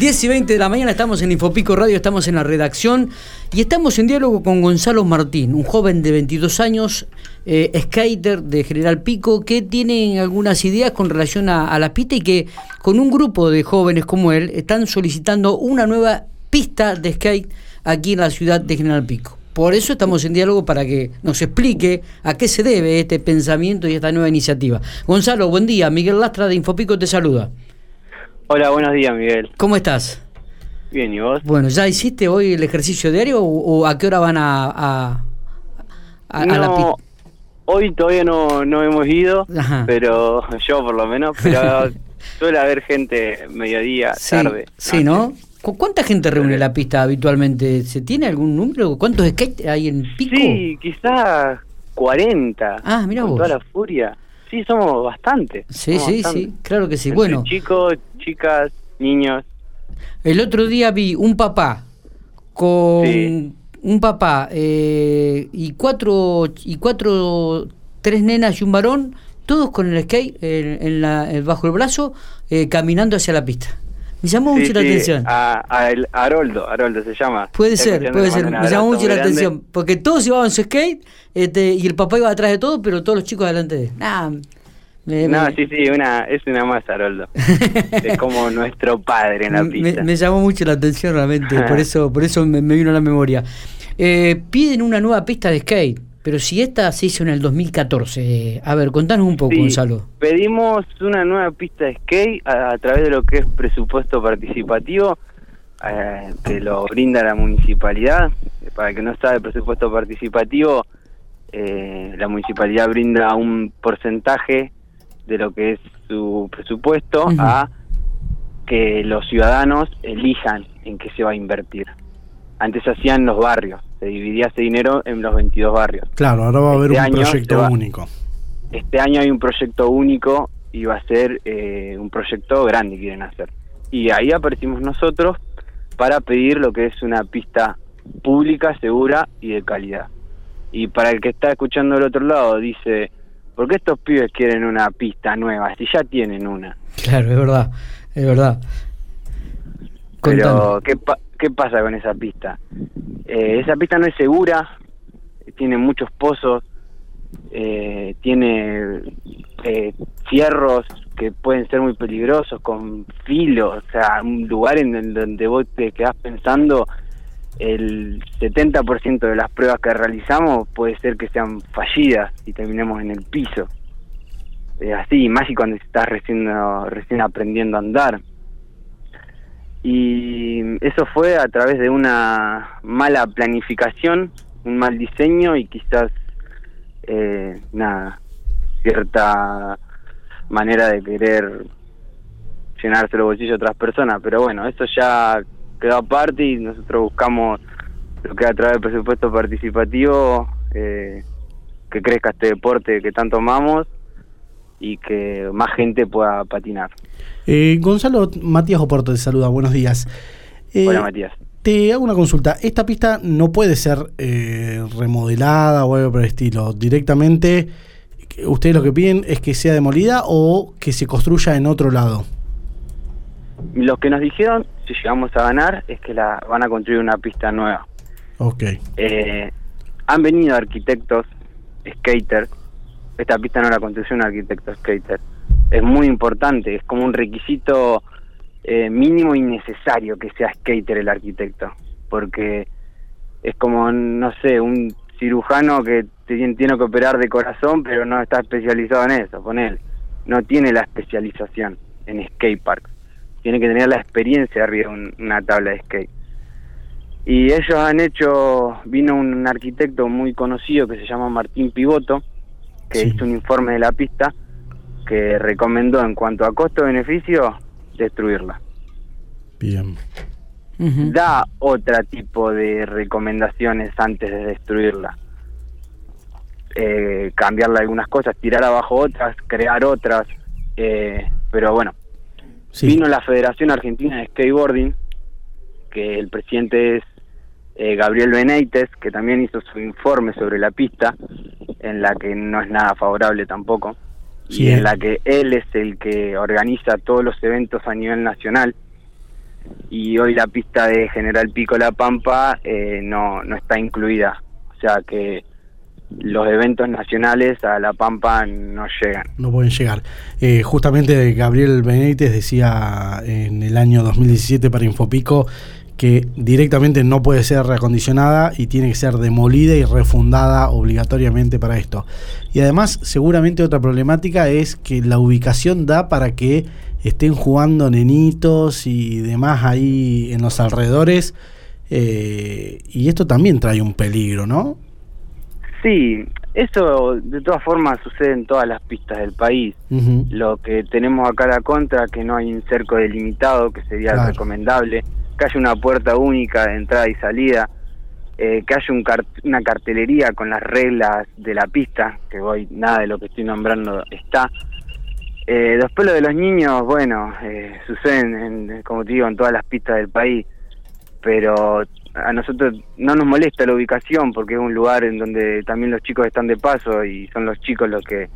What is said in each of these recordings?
10 y 20 de la mañana estamos en Infopico Radio, estamos en la redacción y estamos en diálogo con Gonzalo Martín, un joven de 22 años, eh, skater de General Pico, que tiene algunas ideas con relación a, la pista y que con un grupo de jóvenes como él están solicitando una nueva pista de skate aquí en la ciudad de General Pico. Por eso estamos en diálogo para que nos explique a qué se debe este pensamiento y esta nueva iniciativa. Gonzalo, buen día. Miguel Lastra de Infopico te saluda. Hola, buenos días, Miguel. ¿Cómo estás? Bien, ¿y vos? Bueno, ¿ya hiciste hoy el ejercicio diario o, a qué hora van a, a, la pista? Hoy todavía no, no hemos ido, pero yo por lo menos, pero suele haber gente mediodía, tarde. Sí, ¿no? ¿Cuánta gente reúne la pista habitualmente? ¿Se tiene algún número? ¿Cuántos skates hay en Pico? Sí, quizás 40. Ah, mira vos. Toda la furia. Sí, somos bastantes. Sí, sí, sí, claro que sí. bueno. Chicos, chicas, niños. El otro día vi un papá con un papá eh, y cuatro y cuatro tres nenas y un varón, todos con el skate en, la, bajo el brazo, eh, caminando hacia la pista. Me llamó mucho la atención. A, a, el Haroldo, Haroldo se llama. Puede ser, puede ser. Me llamó mucho la atención. Porque todos llevaban su skate este, y el papá iba atrás de todo, pero todos los chicos delante de él. no, sí, sí, una, es una más, Haroldo. es como nuestro padre en la pista. Me, llamó mucho la atención realmente, por eso, por eso me, vino a la memoria. Eh, piden una nueva pista de skate. Pero si esta se hizo en el 2014, a ver, contanos un poco, Gonzalo. Pedimos una nueva pista de skate a, través de lo que es presupuesto participativo, eh, que lo brinda la municipalidad. Para el que no sabe, presupuesto participativo, eh, la municipalidad brinda un porcentaje de lo que es su presupuesto a que los ciudadanos elijan en qué se va a invertir. Antes hacían los barrios se dividía ese dinero en los 22 barrios. Claro, ahora va a haber este un proyecto único. Este año hay un proyecto único y va a ser eh, un proyecto grande que quieren hacer. Y ahí aparecimos nosotros para pedir lo que es una pista pública, segura y de calidad. Y para el que está escuchando del otro lado dice, ¿por qué estos pibes quieren una pista nueva si ya tienen una? Claro, es verdad, es verdad. Pero, ¿qué, ¿qué pasa con esa pista? Eh, esa pista no es segura, tiene muchos pozos, eh, tiene eh, fierros que pueden ser muy peligrosos, con filos, o sea, un lugar en donde vos te quedás pensando, el 70% de las pruebas que realizamos puede ser que sean fallidas y terminemos en el piso. así, más y cuando estás recién, recién aprendiendo a andar y eso fue a través de una mala planificación, un mal diseño y quizás eh, nada, cierta manera de querer llenarse los bolsillos de otras personas, pero bueno, eso ya quedó aparte y nosotros buscamos lo que a través del presupuesto participativo eh, que crezca este deporte que tanto amamos y que más gente pueda patinar. Eh, Gonzalo, Matías Oporto te saluda, buenos días. Eh, Hola Matías. Te hago una consulta. Esta pista no puede ser eh, remodelada o algo por el estilo. Directamente, ustedes lo que piden es que sea demolida o que se construya en otro lado. Lo que nos dijeron, si llegamos a ganar, es que la van a construir una pista nueva. Ok. han venido arquitectos, skaters. Esta pista no la construyó un arquitecto skater es muy importante, es como un requisito eh, mínimo y necesario que sea skater el arquitecto, porque es como, no sé, un cirujano que tiene que operar de corazón, pero no está especializado en eso, con él. No tiene la especialización en skate park. Tiene que tener la experiencia arriba de una tabla de skate. Y ellos han hecho, vino un arquitecto muy conocido que se llama Martín Pivoto, que hizo un informe de la pista, que recomendó en cuanto a costo-beneficio destruirla. Bien. Da otro tipo de recomendaciones antes de destruirla. Eh, cambiarle algunas cosas, tirar abajo otras, crear otras. Eh, pero bueno, vino la Federación Argentina de Skateboarding, que el presidente es eh, Gabriel Benítez, que también hizo su informe sobre la pista, en la que no es nada favorable tampoco y en la que él es el que organiza todos los eventos a nivel nacional. y hoy la pista de General Pico La Pampa eh, no, no está incluida. O sea que los eventos nacionales a La Pampa no llegan. No pueden llegar. Eh, justamente Gabriel Benítez decía en el año 2017 para Infopico que directamente no puede ser reacondicionada y tiene que ser demolida y refundada obligatoriamente para esto. Y además, seguramente otra problemática es que la ubicación da para que estén jugando nenitos y demás ahí en los alrededores. Eh, y esto también trae un peligro, ¿no? Sí, eso de todas formas sucede en todas las pistas del país. Lo que tenemos acá a la contra, que no hay un cerco delimitado, que sería recomendable, que haya una puerta única de entrada y salida, eh, que haya un una cartelería con las reglas de la pista, que hoy nada de lo que estoy nombrando está. Eh, después lo de los niños, bueno, eh, suceden, en, como te digo, en todas las pistas del país, pero a nosotros no nos molesta la ubicación porque es un lugar en donde también los chicos están de paso y son los chicos los que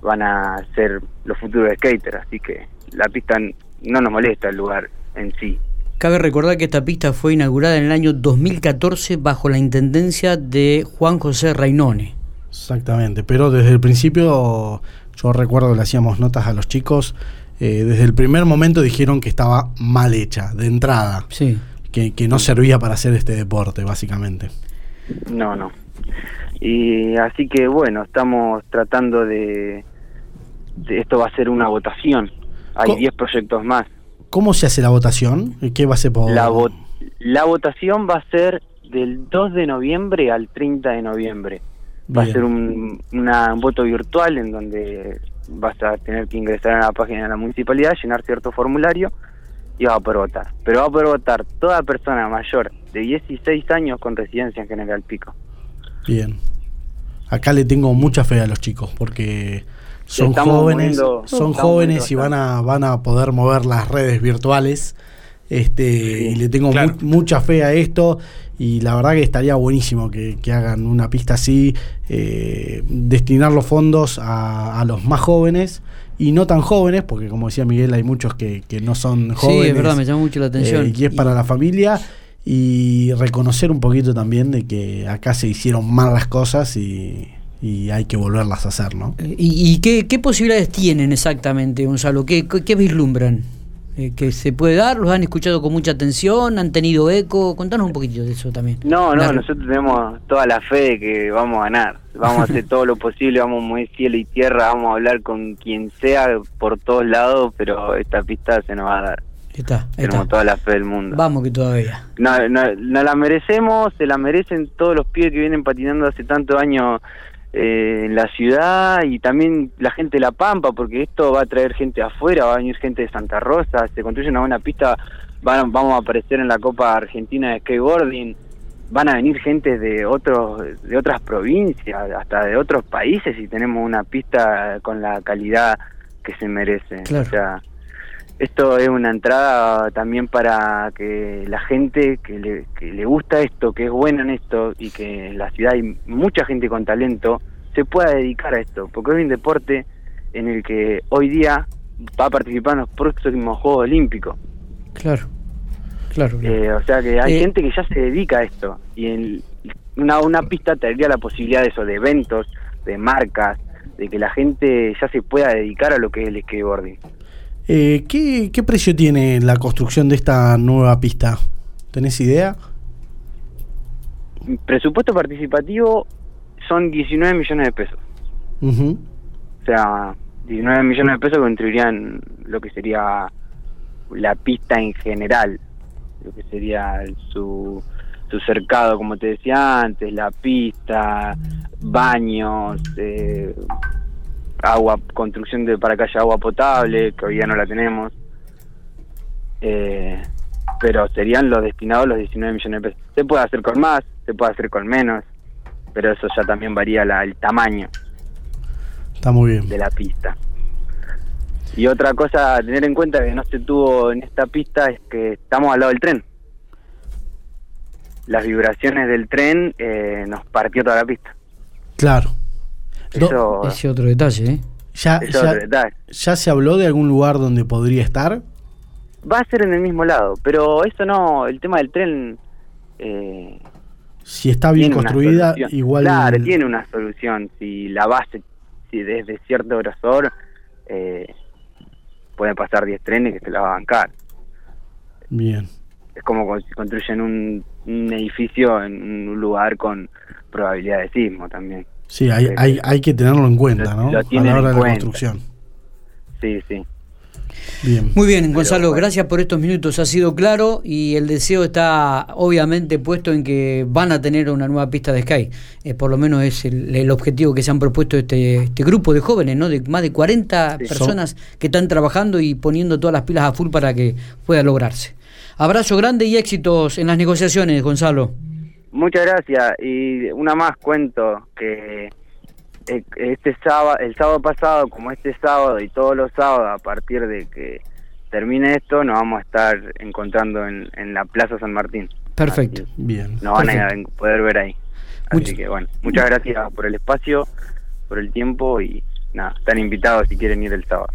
van a ser los futuros skaters, así que la pista no nos molesta el lugar en sí. Cabe recordar que esta pista fue inaugurada en el año 2014 bajo la intendencia de Juan José Reinone. Exactamente, pero desde el principio yo recuerdo que le hacíamos notas a los chicos, eh, desde el primer momento dijeron que estaba mal hecha, de entrada. Sí que, no servía para hacer este deporte, básicamente. No, no. Y así que bueno, estamos tratando de, esto va a ser una votación. Hay 10 proyectos más. ¿Cómo se hace la votación? ¿Qué va a ser por...? La, la votación va a ser del 2 de noviembre al 30 de noviembre. Va a ser un, una, un voto virtual en donde vas a tener que ingresar a la página de la municipalidad, llenar cierto formulario y va a poder votar. Pero va a poder votar toda persona mayor de 16 años con residencia en General Pico. Bien. Acá le tengo mucha fe a los chicos porque son jóvenes, son jóvenes y van a van a poder mover las redes virtuales. Este, y le tengo mucha fe a esto y la verdad que estaría buenísimo que, hagan una pista así, eh, destinar los fondos a, a los más jóvenes y no tan jóvenes, porque como decía Miguel, hay muchos que, no son jóvenes. Sí, es verdad, me llama mucho la atención. Eh, y es para la familia. Y reconocer un poquito también de que acá se hicieron mal las cosas y, hay que volverlas a hacer, ¿no? Eh, ¿Y, qué, qué, posibilidades tienen exactamente, Gonzalo? ¿Qué, qué vislumbran? Eh, que se puede dar? ¿Los han escuchado con mucha atención? ¿Han tenido eco? Contanos un poquito de eso también. No, no, nosotros tenemos toda la fe de que vamos a ganar. Vamos a hacer todo lo posible, vamos a mover cielo y tierra, vamos a hablar con quien sea por todos lados, pero esta pista se nos va a dar. Está, Tenemos toda la fe del mundo. Vamos que todavía. No, no, no la merecemos, se la merecen todos los pibes que vienen patinando hace tantos años en la ciudad y también la gente de La Pampa, porque esto va a traer gente afuera, va a venir gente de Santa Rosa, se construye una buena pista, van, vamos a aparecer en la Copa Argentina de Skateboarding, van a venir gente de otros de otras provincias, hasta de otros países y tenemos una pista con la calidad que se merece. O sea, esto es una entrada también para que la gente que le, que le gusta esto, que es buena en esto y que en la ciudad hay mucha gente con talento, se pueda dedicar a esto, porque es un deporte en el que hoy día va a participar en los próximos Juegos Olímpicos. Claro, claro. Eh, o sea que hay eh, gente que ya se dedica a esto y en una, una pista tendría la posibilidad de eso, de eventos, de marcas, de que la gente ya se pueda dedicar a lo que es el skateboarding. Eh, ¿qué, ¿Qué precio tiene la construcción de esta nueva pista? ¿Tenés idea? Presupuesto participativo son 19 millones de pesos. O sea, 19 millones de pesos contribuirían lo que sería la pista en general, lo que sería su, su cercado, como te decía antes, la pista, baños, eh, agua, construcción de para que haya agua potable, que hoy día no la tenemos. Eh, pero serían los destinados los 19 millones de pesos. Se puede hacer con más, se puede hacer con menos, pero eso ya también varía la, el tamaño. Está muy bien. De la pista. Y otra cosa a tener en cuenta que no se tuvo en esta pista es que estamos al lado del tren. Las vibraciones del tren eh, nos partió toda la pista. Claro. Eso, ese otro detalle, ¿eh? Ya, ya, ¿Ya se habló de algún lugar donde podría estar? va a ser en el mismo lado, pero eso no, el tema del tren... Eh, si está bien construida, igual... Claro, tiene una solución. Si la base, si desde cierto grosor, eh, pueden pasar 10 trenes que se la va a bancar. Bien. Es como si construyen un, edificio en un lugar con probabilidad de sismo también. Sí, hay, hay, hay que tenerlo en cuenta, ¿no? a la hora de la construcción. Sí, sí. Muy bien, Gonzalo, gracias por estos minutos. Ha sido claro y el deseo está obviamente puesto en que van a tener una nueva pista de Sky. Eh, por lo menos es el, objetivo que se han propuesto este, este grupo de jóvenes, ¿no? De más de 40 personas que están trabajando y poniendo todas las pilas a full para que pueda lograrse. Abrazo grande y éxitos en las negociaciones, Gonzalo. Muchas gracias. Y una más cuento que eh, este sábado, el sábado pasado, como este sábado y todos los sábados, a partir de que termine esto, nos vamos a estar encontrando en, la Plaza San Martín. Perfecto, bien. Nos van a poder ver ahí. Así que bueno, muchas gracias por el espacio, por el tiempo y nada, están invitados si quieren ir el sábado.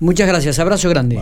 Muchas gracias, abrazo grande.